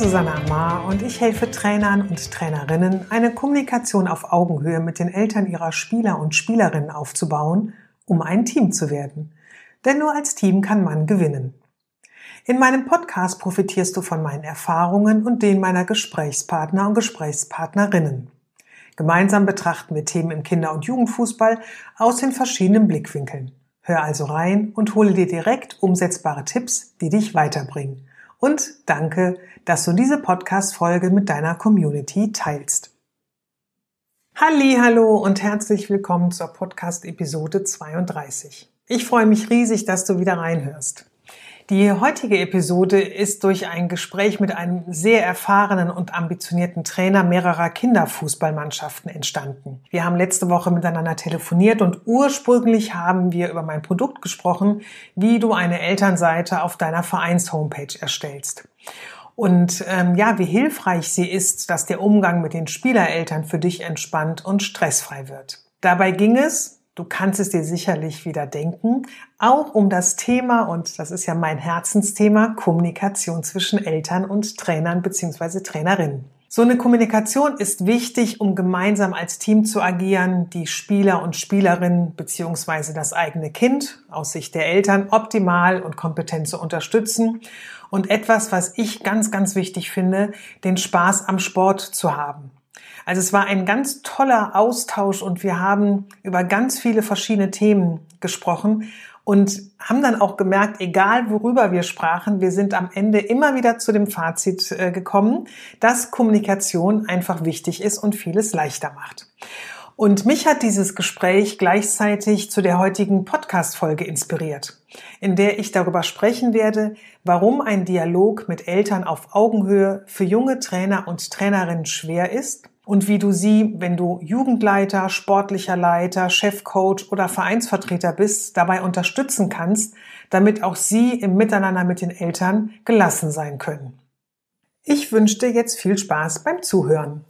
Susanna Amar und ich helfe Trainern und Trainerinnen, eine Kommunikation auf Augenhöhe mit den Eltern ihrer Spieler und Spielerinnen aufzubauen, um ein Team zu werden. Denn nur als Team kann man gewinnen. In meinem Podcast profitierst du von meinen Erfahrungen und denen meiner Gesprächspartner und Gesprächspartnerinnen. Gemeinsam betrachten wir Themen im Kinder- und Jugendfußball aus den verschiedenen Blickwinkeln. Hör also rein und hole dir direkt umsetzbare Tipps, die dich weiterbringen. Und danke, dass du diese Podcast-Folge mit deiner Community teilst. Halli, hallo und herzlich willkommen zur Podcast-Episode 32. Ich freue mich riesig, dass du wieder reinhörst. Die heutige Episode ist durch ein Gespräch mit einem sehr erfahrenen und ambitionierten Trainer mehrerer Kinderfußballmannschaften entstanden. Wir haben letzte Woche miteinander telefoniert und ursprünglich haben wir über mein Produkt gesprochen, wie du eine Elternseite auf deiner Vereins-Homepage erstellst. Und ähm, ja, wie hilfreich sie ist, dass der Umgang mit den Spielereltern für dich entspannt und stressfrei wird. Dabei ging es, Du kannst es dir sicherlich wieder denken, auch um das Thema, und das ist ja mein Herzensthema, Kommunikation zwischen Eltern und Trainern bzw. Trainerinnen. So eine Kommunikation ist wichtig, um gemeinsam als Team zu agieren, die Spieler und Spielerinnen bzw. das eigene Kind aus Sicht der Eltern optimal und kompetent zu unterstützen und etwas, was ich ganz, ganz wichtig finde, den Spaß am Sport zu haben. Also es war ein ganz toller Austausch und wir haben über ganz viele verschiedene Themen gesprochen und haben dann auch gemerkt, egal worüber wir sprachen, wir sind am Ende immer wieder zu dem Fazit äh, gekommen, dass Kommunikation einfach wichtig ist und vieles leichter macht. Und mich hat dieses Gespräch gleichzeitig zu der heutigen Podcast-Folge inspiriert, in der ich darüber sprechen werde, warum ein Dialog mit Eltern auf Augenhöhe für junge Trainer und Trainerinnen schwer ist und wie du sie, wenn du Jugendleiter, sportlicher Leiter, Chefcoach oder Vereinsvertreter bist, dabei unterstützen kannst, damit auch sie im Miteinander mit den Eltern gelassen sein können. Ich wünsche dir jetzt viel Spaß beim Zuhören.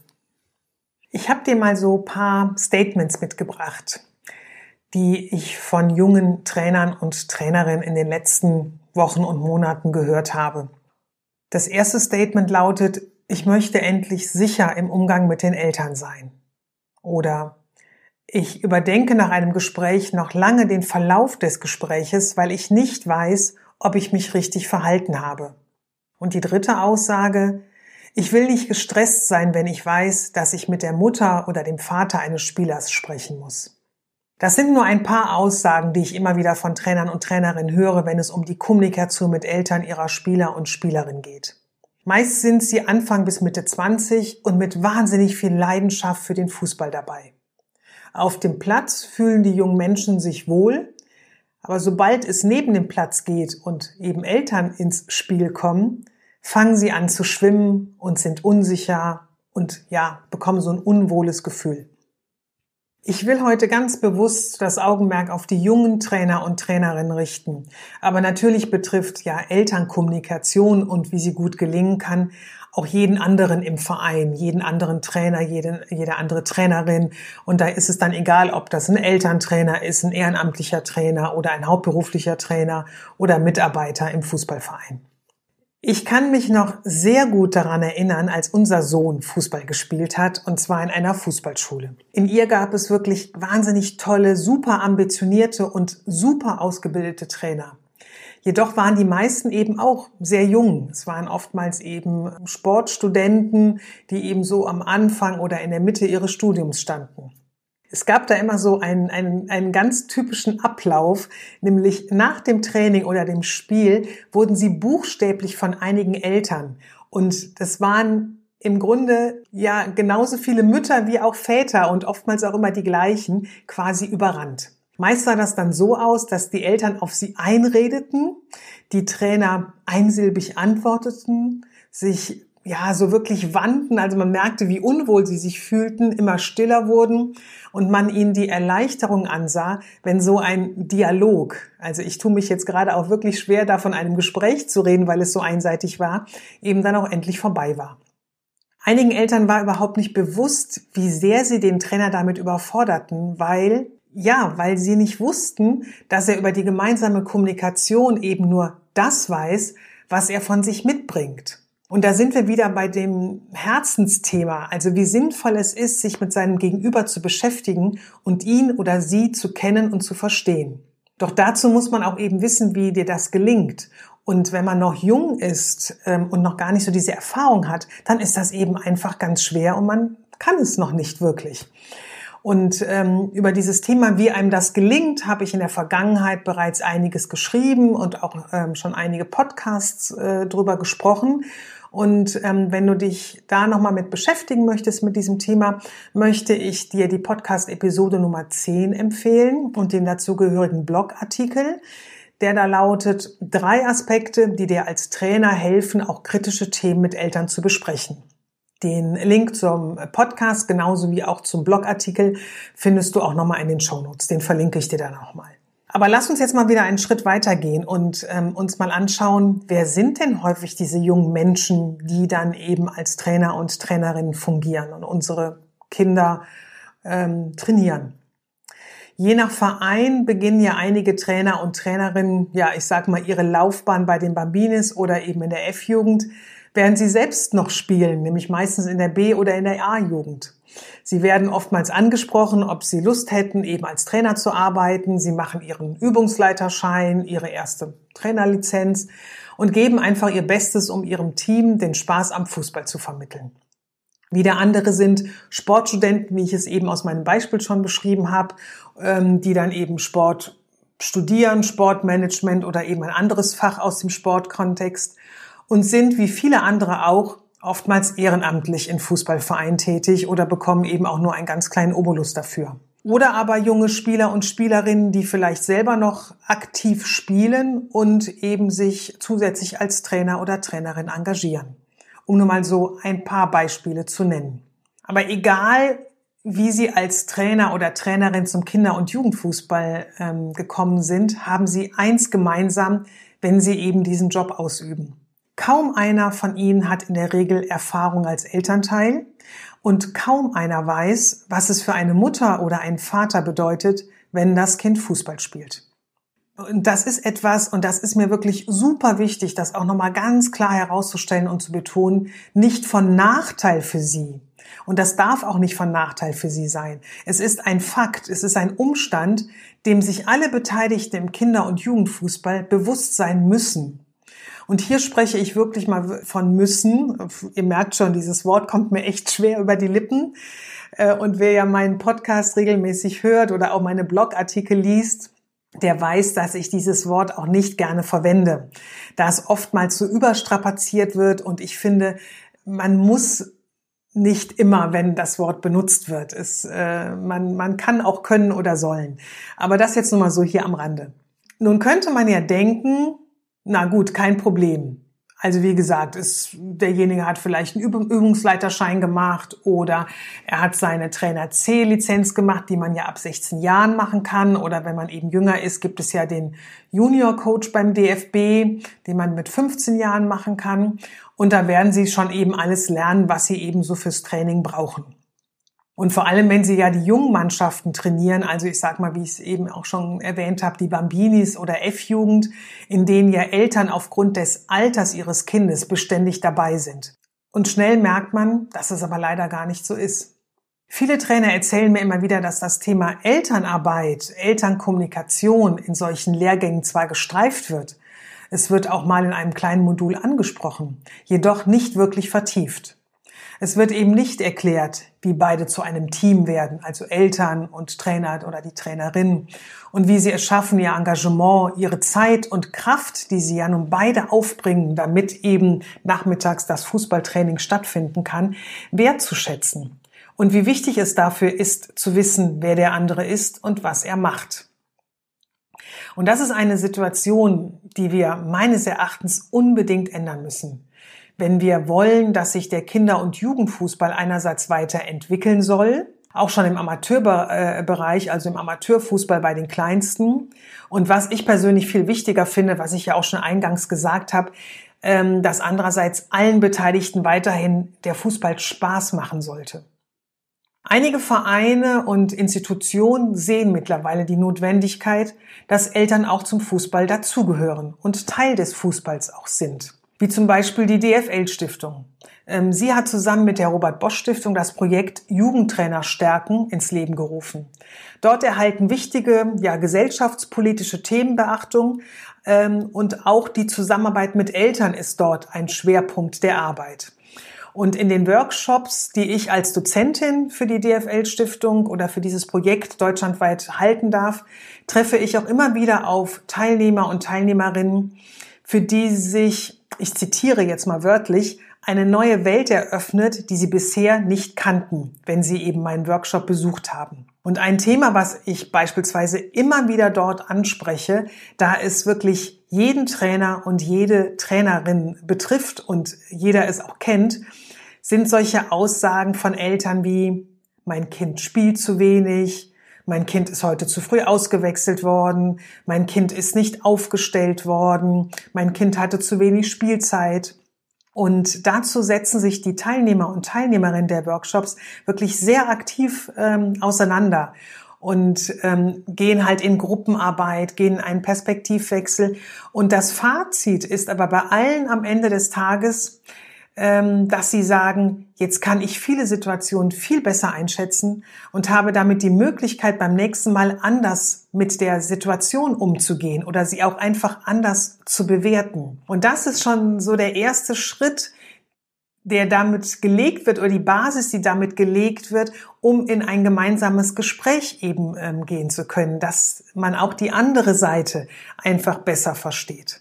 Ich habe dir mal so paar Statements mitgebracht, die ich von jungen Trainern und Trainerinnen in den letzten Wochen und Monaten gehört habe. Das erste Statement lautet, ich möchte endlich sicher im Umgang mit den Eltern sein. Oder ich überdenke nach einem Gespräch noch lange den Verlauf des Gespräches, weil ich nicht weiß, ob ich mich richtig verhalten habe. Und die dritte Aussage, ich will nicht gestresst sein, wenn ich weiß, dass ich mit der Mutter oder dem Vater eines Spielers sprechen muss. Das sind nur ein paar Aussagen, die ich immer wieder von Trainern und Trainerinnen höre, wenn es um die Kommunikation mit Eltern ihrer Spieler und Spielerinnen geht. Meist sind sie Anfang bis Mitte 20 und mit wahnsinnig viel Leidenschaft für den Fußball dabei. Auf dem Platz fühlen die jungen Menschen sich wohl, aber sobald es neben dem Platz geht und eben Eltern ins Spiel kommen, fangen sie an zu schwimmen und sind unsicher und ja, bekommen so ein unwohles Gefühl. Ich will heute ganz bewusst das Augenmerk auf die jungen Trainer und Trainerinnen richten. Aber natürlich betrifft ja Elternkommunikation und wie sie gut gelingen kann, auch jeden anderen im Verein, jeden anderen Trainer, jede, jede andere Trainerin. Und da ist es dann egal, ob das ein Elterntrainer ist, ein ehrenamtlicher Trainer oder ein hauptberuflicher Trainer oder Mitarbeiter im Fußballverein. Ich kann mich noch sehr gut daran erinnern, als unser Sohn Fußball gespielt hat, und zwar in einer Fußballschule. In ihr gab es wirklich wahnsinnig tolle, super ambitionierte und super ausgebildete Trainer. Jedoch waren die meisten eben auch sehr jung. Es waren oftmals eben Sportstudenten, die eben so am Anfang oder in der Mitte ihres Studiums standen. Es gab da immer so einen, einen, einen ganz typischen Ablauf, nämlich nach dem Training oder dem Spiel wurden sie buchstäblich von einigen Eltern. Und das waren im Grunde ja genauso viele Mütter wie auch Väter und oftmals auch immer die gleichen quasi überrannt. Meist sah das dann so aus, dass die Eltern auf sie einredeten, die Trainer einsilbig antworteten, sich ja, so wirklich wandten, also man merkte, wie unwohl sie sich fühlten, immer stiller wurden und man ihnen die Erleichterung ansah, wenn so ein Dialog, also ich tue mich jetzt gerade auch wirklich schwer, da von einem Gespräch zu reden, weil es so einseitig war, eben dann auch endlich vorbei war. Einigen Eltern war überhaupt nicht bewusst, wie sehr sie den Trainer damit überforderten, weil ja, weil sie nicht wussten, dass er über die gemeinsame Kommunikation eben nur das weiß, was er von sich mitbringt. Und da sind wir wieder bei dem Herzensthema, also wie sinnvoll es ist, sich mit seinem Gegenüber zu beschäftigen und ihn oder sie zu kennen und zu verstehen. Doch dazu muss man auch eben wissen, wie dir das gelingt. Und wenn man noch jung ist ähm, und noch gar nicht so diese Erfahrung hat, dann ist das eben einfach ganz schwer und man kann es noch nicht wirklich. Und ähm, über dieses Thema, wie einem das gelingt, habe ich in der Vergangenheit bereits einiges geschrieben und auch ähm, schon einige Podcasts äh, drüber gesprochen. Und ähm, wenn du dich da nochmal mit beschäftigen möchtest mit diesem Thema, möchte ich dir die Podcast-Episode Nummer 10 empfehlen und den dazugehörigen Blogartikel, der da lautet, drei Aspekte, die dir als Trainer helfen, auch kritische Themen mit Eltern zu besprechen. Den Link zum Podcast genauso wie auch zum Blogartikel findest du auch nochmal in den Shownotes. Den verlinke ich dir dann nochmal. Aber lass uns jetzt mal wieder einen Schritt weitergehen und ähm, uns mal anschauen, wer sind denn häufig diese jungen Menschen, die dann eben als Trainer und Trainerinnen fungieren und unsere Kinder ähm, trainieren. Je nach Verein beginnen ja einige Trainer und Trainerinnen, ja, ich sag mal, ihre Laufbahn bei den Bambinis oder eben in der F-Jugend, während sie selbst noch spielen, nämlich meistens in der B- oder in der A-Jugend. Sie werden oftmals angesprochen, ob sie Lust hätten, eben als Trainer zu arbeiten. Sie machen ihren Übungsleiterschein, ihre erste Trainerlizenz und geben einfach ihr Bestes, um ihrem Team den Spaß am Fußball zu vermitteln. Wieder andere sind Sportstudenten, wie ich es eben aus meinem Beispiel schon beschrieben habe, ähm, die dann eben Sport studieren, Sportmanagement oder eben ein anderes Fach aus dem Sportkontext und sind wie viele andere auch oftmals ehrenamtlich in Fußballvereinen tätig oder bekommen eben auch nur einen ganz kleinen Obolus dafür. Oder aber junge Spieler und Spielerinnen, die vielleicht selber noch aktiv spielen und eben sich zusätzlich als Trainer oder Trainerin engagieren. Um nur mal so ein paar Beispiele zu nennen. Aber egal, wie Sie als Trainer oder Trainerin zum Kinder- und Jugendfußball ähm, gekommen sind, haben Sie eins gemeinsam, wenn Sie eben diesen Job ausüben. Kaum einer von ihnen hat in der Regel Erfahrung als Elternteil und kaum einer weiß, was es für eine Mutter oder einen Vater bedeutet, wenn das Kind Fußball spielt. Und das ist etwas, und das ist mir wirklich super wichtig, das auch nochmal ganz klar herauszustellen und zu betonen, nicht von Nachteil für Sie. Und das darf auch nicht von Nachteil für Sie sein. Es ist ein Fakt, es ist ein Umstand, dem sich alle Beteiligten im Kinder- und Jugendfußball bewusst sein müssen. Und hier spreche ich wirklich mal von müssen. Ihr merkt schon, dieses Wort kommt mir echt schwer über die Lippen. Äh, und wer ja meinen Podcast regelmäßig hört oder auch meine Blogartikel liest, der weiß, dass ich dieses Wort auch nicht gerne verwende, da es oftmals so überstrapaziert wird und ich finde, man muss nicht immer, wenn das Wort benutzt wird. Es, äh, man, man kann auch können oder sollen. Aber das jetzt nur mal so hier am Rande. Nun könnte man ja denken, na gut, kein Problem. Also wie gesagt, ist, derjenige hat vielleicht einen Übungsleiterschein gemacht oder er hat seine Trainer C-Lizenz gemacht, die man ja ab 16 Jahren machen kann. Oder wenn man eben jünger ist, gibt es ja den Junior Coach beim DFB, den man mit 15 Jahren machen kann. Und da werden sie schon eben alles lernen, was sie eben so fürs Training brauchen. Und vor allem, wenn Sie ja die jungen Mannschaften trainieren, also ich sag mal, wie ich es eben auch schon erwähnt habe, die Bambinis oder F-Jugend, in denen ja Eltern aufgrund des Alters ihres Kindes beständig dabei sind. Und schnell merkt man, dass es aber leider gar nicht so ist. Viele Trainer erzählen mir immer wieder, dass das Thema Elternarbeit, Elternkommunikation in solchen Lehrgängen zwar gestreift wird, es wird auch mal in einem kleinen Modul angesprochen, jedoch nicht wirklich vertieft. Es wird eben nicht erklärt, wie beide zu einem Team werden, also Eltern und Trainer oder die Trainerin und wie sie es schaffen, ihr Engagement, ihre Zeit und Kraft, die sie ja nun beide aufbringen, damit eben nachmittags das Fußballtraining stattfinden kann, wertzuschätzen. Und wie wichtig es dafür ist, zu wissen, wer der andere ist und was er macht. Und das ist eine Situation, die wir meines Erachtens unbedingt ändern müssen. Wenn wir wollen, dass sich der Kinder- und Jugendfußball einerseits weiterentwickeln soll, auch schon im Amateurbereich, also im Amateurfußball bei den Kleinsten. Und was ich persönlich viel wichtiger finde, was ich ja auch schon eingangs gesagt habe, ähm, dass andererseits allen Beteiligten weiterhin der Fußball Spaß machen sollte. Einige Vereine und Institutionen sehen mittlerweile die Notwendigkeit, dass Eltern auch zum Fußball dazugehören und Teil des Fußballs auch sind. Wie zum Beispiel die DFL Stiftung. Ähm, sie hat zusammen mit der Robert Bosch Stiftung das Projekt Jugendtrainer stärken ins Leben gerufen. Dort erhalten wichtige, ja, gesellschaftspolitische Themen Beachtung, ähm, und auch die Zusammenarbeit mit Eltern ist dort ein Schwerpunkt der Arbeit. Und in den Workshops, die ich als Dozentin für die DFL Stiftung oder für dieses Projekt deutschlandweit halten darf, treffe ich auch immer wieder auf Teilnehmer und Teilnehmerinnen, für die sich, ich zitiere jetzt mal wörtlich, eine neue Welt eröffnet, die sie bisher nicht kannten, wenn sie eben meinen Workshop besucht haben. Und ein Thema, was ich beispielsweise immer wieder dort anspreche, da es wirklich jeden Trainer und jede Trainerin betrifft und jeder es auch kennt, sind solche Aussagen von Eltern wie, mein Kind spielt zu wenig, mein Kind ist heute zu früh ausgewechselt worden, mein Kind ist nicht aufgestellt worden, mein Kind hatte zu wenig Spielzeit. Und dazu setzen sich die Teilnehmer und Teilnehmerinnen der Workshops wirklich sehr aktiv ähm, auseinander und ähm, gehen halt in Gruppenarbeit, gehen in einen Perspektivwechsel. Und das Fazit ist aber bei allen am Ende des Tages, dass sie sagen, jetzt kann ich viele Situationen viel besser einschätzen und habe damit die Möglichkeit, beim nächsten Mal anders mit der Situation umzugehen oder sie auch einfach anders zu bewerten. Und das ist schon so der erste Schritt, der damit gelegt wird oder die Basis, die damit gelegt wird, um in ein gemeinsames Gespräch eben ähm, gehen zu können, dass man auch die andere Seite einfach besser versteht.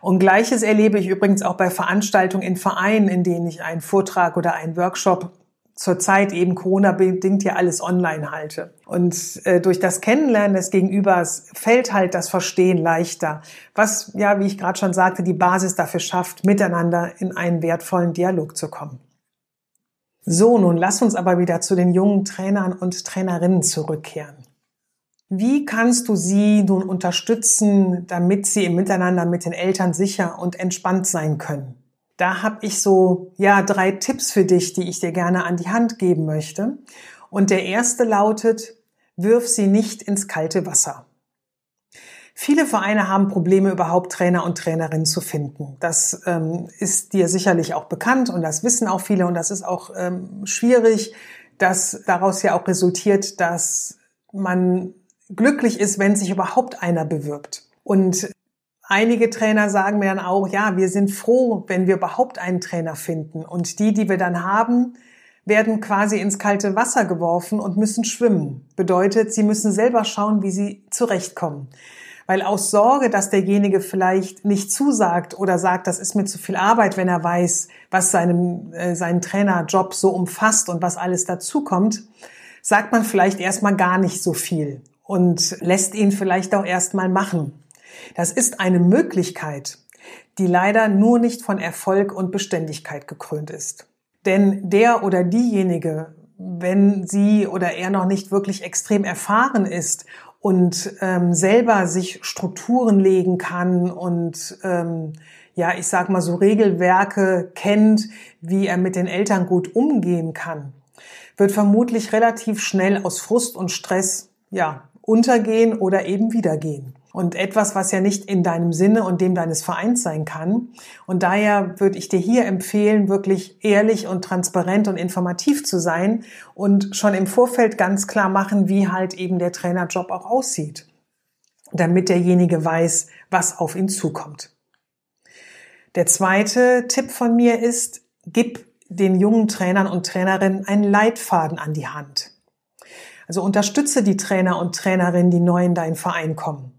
Und gleiches erlebe ich übrigens auch bei Veranstaltungen in Vereinen, in denen ich einen Vortrag oder einen Workshop zurzeit eben Corona-bedingt ja alles online halte. Und äh, durch das Kennenlernen des Gegenübers fällt halt das Verstehen leichter, was ja, wie ich gerade schon sagte, die Basis dafür schafft, miteinander in einen wertvollen Dialog zu kommen. So, nun lass uns aber wieder zu den jungen Trainern und Trainerinnen zurückkehren. Wie kannst du sie nun unterstützen, damit sie im Miteinander mit den Eltern sicher und entspannt sein können? Da habe ich so ja drei Tipps für dich, die ich dir gerne an die Hand geben möchte. Und der erste lautet: Wirf sie nicht ins kalte Wasser. Viele Vereine haben Probleme, überhaupt Trainer und Trainerinnen zu finden. Das ähm, ist dir sicherlich auch bekannt und das wissen auch viele und das ist auch ähm, schwierig, dass daraus ja auch resultiert, dass man glücklich ist, wenn sich überhaupt einer bewirbt. Und einige Trainer sagen mir dann auch, ja, wir sind froh, wenn wir überhaupt einen Trainer finden. Und die, die wir dann haben, werden quasi ins kalte Wasser geworfen und müssen schwimmen. Bedeutet, sie müssen selber schauen, wie sie zurechtkommen. Weil aus Sorge, dass derjenige vielleicht nicht zusagt oder sagt, das ist mir zu viel Arbeit, wenn er weiß, was seinem, äh, seinen Trainerjob so umfasst und was alles dazukommt, sagt man vielleicht erstmal gar nicht so viel und lässt ihn vielleicht auch erstmal machen. Das ist eine Möglichkeit, die leider nur nicht von Erfolg und Beständigkeit gekrönt ist. Denn der oder diejenige, wenn sie oder er noch nicht wirklich extrem erfahren ist und ähm, selber sich Strukturen legen kann und ähm, ja, ich sag mal so Regelwerke kennt, wie er mit den Eltern gut umgehen kann, wird vermutlich relativ schnell aus Frust und Stress ja untergehen oder eben wiedergehen. Und etwas, was ja nicht in deinem Sinne und dem deines Vereins sein kann. Und daher würde ich dir hier empfehlen, wirklich ehrlich und transparent und informativ zu sein und schon im Vorfeld ganz klar machen, wie halt eben der Trainerjob auch aussieht. Damit derjenige weiß, was auf ihn zukommt. Der zweite Tipp von mir ist, gib den jungen Trainern und Trainerinnen einen Leitfaden an die Hand. Also unterstütze die Trainer und Trainerinnen, die neu in deinen Verein kommen.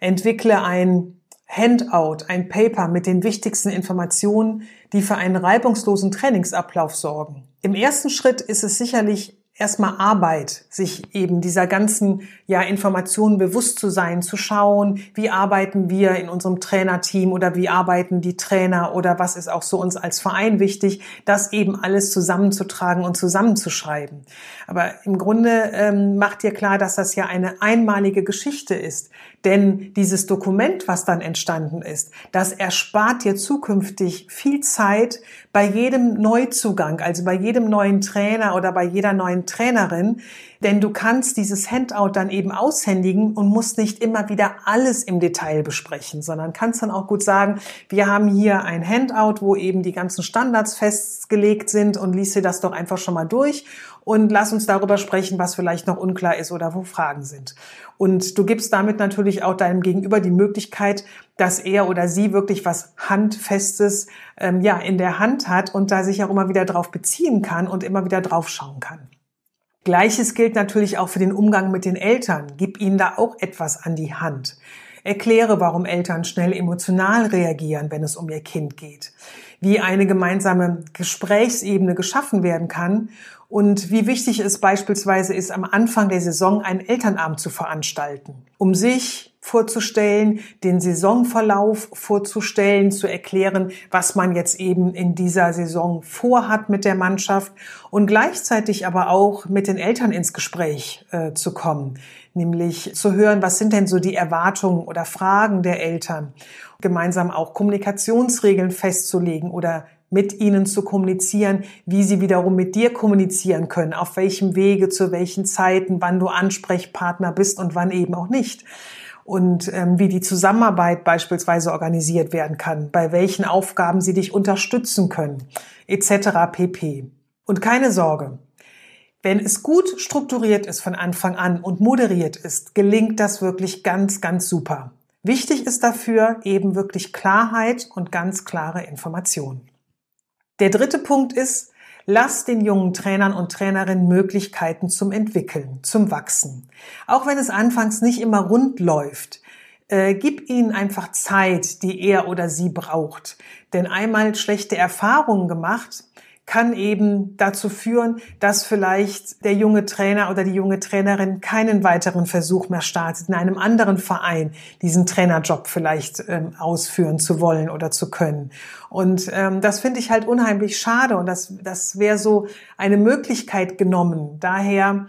Entwickle ein Handout, ein Paper mit den wichtigsten Informationen, die für einen reibungslosen Trainingsablauf sorgen. Im ersten Schritt ist es sicherlich erstmal Arbeit, sich eben dieser ganzen ja, Informationen bewusst zu sein, zu schauen, wie arbeiten wir in unserem Trainerteam oder wie arbeiten die Trainer oder was ist auch so uns als Verein wichtig, das eben alles zusammenzutragen und zusammenzuschreiben. Aber im Grunde ähm, macht dir klar, dass das ja eine einmalige Geschichte ist. Denn dieses Dokument, was dann entstanden ist, das erspart dir zukünftig viel Zeit bei jedem Neuzugang, also bei jedem neuen Trainer oder bei jeder neuen Trainerin, denn du kannst dieses Handout dann eben aushändigen und musst nicht immer wieder alles im Detail besprechen, sondern kannst dann auch gut sagen, wir haben hier ein Handout, wo eben die ganzen Standards festgelegt sind und lies dir das doch einfach schon mal durch und lass uns darüber sprechen, was vielleicht noch unklar ist oder wo Fragen sind. Und du gibst damit natürlich auch deinem Gegenüber die Möglichkeit, dass er oder sie wirklich was Handfestes ähm, ja in der Hand hat und da sich auch immer wieder drauf beziehen kann und immer wieder drauf schauen kann. Gleiches gilt natürlich auch für den Umgang mit den Eltern. Gib ihnen da auch etwas an die Hand. Erkläre, warum Eltern schnell emotional reagieren, wenn es um ihr Kind geht. Wie eine gemeinsame Gesprächsebene geschaffen werden kann und wie wichtig es beispielsweise ist, am Anfang der Saison einen Elternabend zu veranstalten, um sich vorzustellen, den Saisonverlauf vorzustellen, zu erklären, was man jetzt eben in dieser Saison vorhat mit der Mannschaft und gleichzeitig aber auch mit den Eltern ins Gespräch äh, zu kommen, nämlich zu hören, was sind denn so die Erwartungen oder Fragen der Eltern, gemeinsam auch Kommunikationsregeln festzulegen oder mit ihnen zu kommunizieren, wie sie wiederum mit dir kommunizieren können, auf welchem Wege, zu welchen Zeiten, wann du Ansprechpartner bist und wann eben auch nicht und ähm, wie die Zusammenarbeit beispielsweise organisiert werden kann, bei welchen Aufgaben sie dich unterstützen können, etc. pp. Und keine Sorge, wenn es gut strukturiert ist von Anfang an und moderiert ist, gelingt das wirklich ganz, ganz super. Wichtig ist dafür eben wirklich Klarheit und ganz klare Information. Der dritte Punkt ist, Lass den jungen Trainern und Trainerinnen Möglichkeiten zum Entwickeln, zum Wachsen. Auch wenn es anfangs nicht immer rund läuft, äh, gib ihnen einfach Zeit, die er oder sie braucht. Denn einmal schlechte Erfahrungen gemacht, kann eben dazu führen, dass vielleicht der junge Trainer oder die junge Trainerin keinen weiteren Versuch mehr startet, in einem anderen Verein diesen Trainerjob vielleicht ähm, ausführen zu wollen oder zu können. Und ähm, das finde ich halt unheimlich schade und das, das wäre so eine Möglichkeit genommen. Daher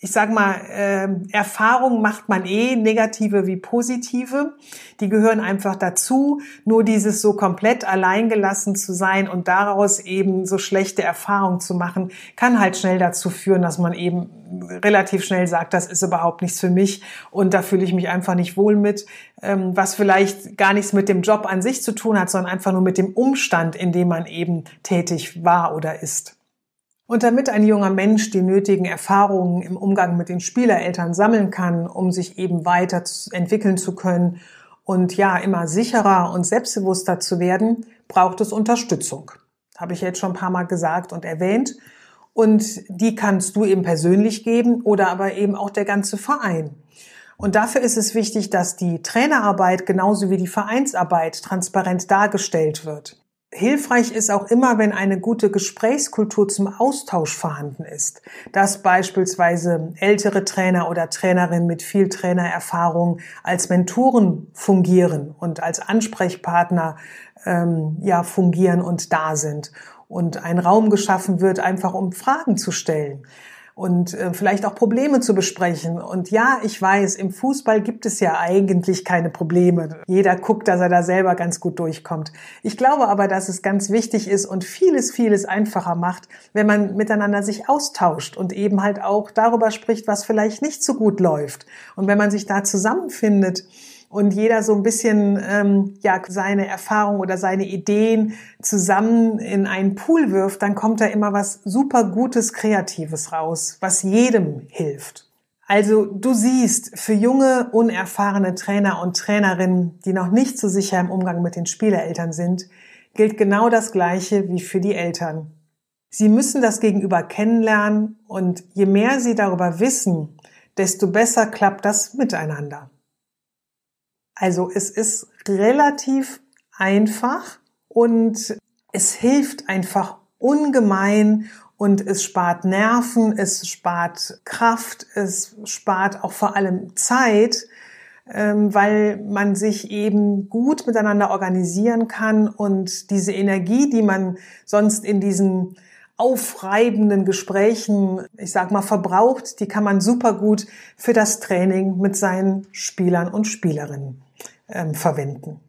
ich sag mal, äh, Erfahrungen macht man eh, negative wie positive. Die gehören einfach dazu. Nur dieses so komplett alleingelassen zu sein und daraus eben so schlechte Erfahrungen zu machen, kann halt schnell dazu führen, dass man eben relativ schnell sagt, das ist überhaupt nichts für mich und da fühle ich mich einfach nicht wohl mit, ähm, was vielleicht gar nichts mit dem Job an sich zu tun hat, sondern einfach nur mit dem Umstand, in dem man eben tätig war oder ist. Und damit ein junger Mensch die nötigen Erfahrungen im Umgang mit den Spielereltern sammeln kann, um sich eben weiter entwickeln zu können und ja, immer sicherer und selbstbewusster zu werden, braucht es Unterstützung. Habe ich jetzt schon ein paar Mal gesagt und erwähnt. Und die kannst du eben persönlich geben oder aber eben auch der ganze Verein. Und dafür ist es wichtig, dass die Trainerarbeit genauso wie die Vereinsarbeit transparent dargestellt wird. Hilfreich ist auch immer, wenn eine gute Gesprächskultur zum Austausch vorhanden ist, dass beispielsweise ältere Trainer oder Trainerinnen mit viel Trainererfahrung als Mentoren fungieren und als Ansprechpartner ähm, ja fungieren und da sind. Und ein Raum geschaffen wird, einfach um Fragen zu stellen und äh, vielleicht auch Probleme zu besprechen. Und ja, ich weiß, im Fußball gibt es ja eigentlich keine Probleme. Jeder guckt, dass er da selber ganz gut durchkommt. Ich glaube aber, dass es ganz wichtig ist und vieles, vieles einfacher macht, wenn man miteinander sich austauscht und eben halt auch darüber spricht, was vielleicht nicht so gut läuft. Und wenn man sich da zusammenfindet, und jeder so ein bisschen ähm, ja seine Erfahrung oder seine Ideen zusammen in einen Pool wirft, dann kommt da immer was super Gutes, Kreatives raus, was jedem hilft. Also du siehst, für junge, unerfahrene Trainer und Trainerinnen, die noch nicht so sicher im Umgang mit den Spielereltern sind, gilt genau das Gleiche wie für die Eltern. Sie müssen das Gegenüber kennenlernen und je mehr sie darüber wissen, desto besser klappt das miteinander. Also es ist relativ einfach und es hilft einfach ungemein und es spart Nerven, es spart Kraft, es spart auch vor allem Zeit, ähm, weil man sich eben gut miteinander organisieren kann und diese Energie, die man sonst in diesen aufreibenden Gesprächen, ich sag mal, verbraucht, die kann man super gut für das Training mit seinen Spielern und Spielerinnen ähm, verwenden.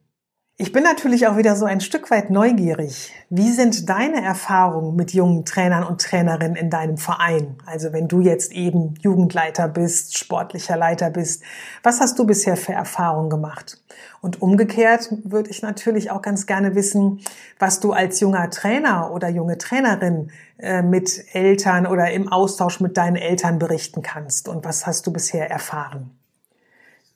Ich bin natürlich auch wieder so ein Stück weit neugierig. Wie sind deine Erfahrungen mit jungen Trainern und Trainerinnen in deinem Verein? Also wenn du jetzt eben Jugendleiter bist, sportlicher Leiter bist, was hast du bisher für Erfahrungen gemacht? Und umgekehrt würde ich natürlich auch ganz gerne wissen, was du als junger Trainer oder junge Trainerin äh, mit Eltern oder im Austausch mit deinen Eltern berichten kannst. Und was hast du bisher erfahren?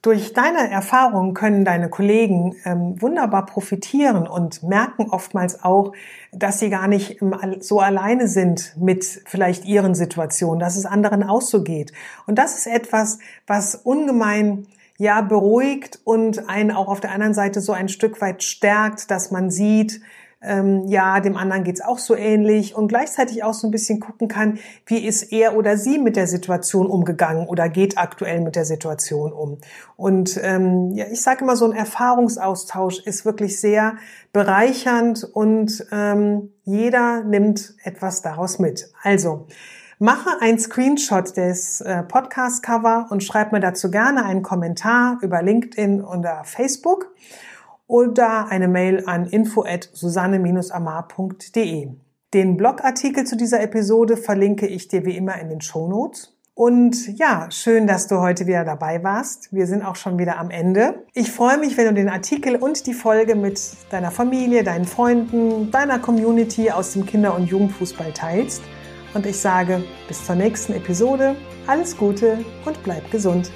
Durch deine Erfahrungen können deine Kollegen ähm, wunderbar profitieren und merken oftmals auch, dass sie gar nicht so alleine sind mit vielleicht ihren Situationen, dass es anderen auch so geht. Und das ist etwas, was ungemein ja beruhigt und einen auch auf der anderen Seite so ein Stück weit stärkt, dass man sieht, ähm, ja, dem anderen geht's auch so ähnlich und gleichzeitig auch so ein bisschen gucken kann, wie ist er oder sie mit der Situation umgegangen oder geht aktuell mit der Situation um. Und ähm, ja, ich sage immer, so ein Erfahrungsaustausch ist wirklich sehr bereichernd und ähm, jeder nimmt etwas daraus mit. Also, Mache ein Screenshot des äh, Podcast-Cover und schreib mir dazu gerne einen Kommentar über LinkedIn oder Facebook oder eine Mail an info@susanne-amar.de. Den Blogartikel zu dieser Episode verlinke ich dir wie immer in den Show Notes. Und ja, schön, dass du heute wieder dabei warst. Wir sind auch schon wieder am Ende. Ich freue mich, wenn du den Artikel und die Folge mit deiner Familie, deinen Freunden, deiner Community aus dem Kinder- und Jugendfußball teilst. Und ich sage bis zur nächsten Episode. Alles Gute und bleib gesund.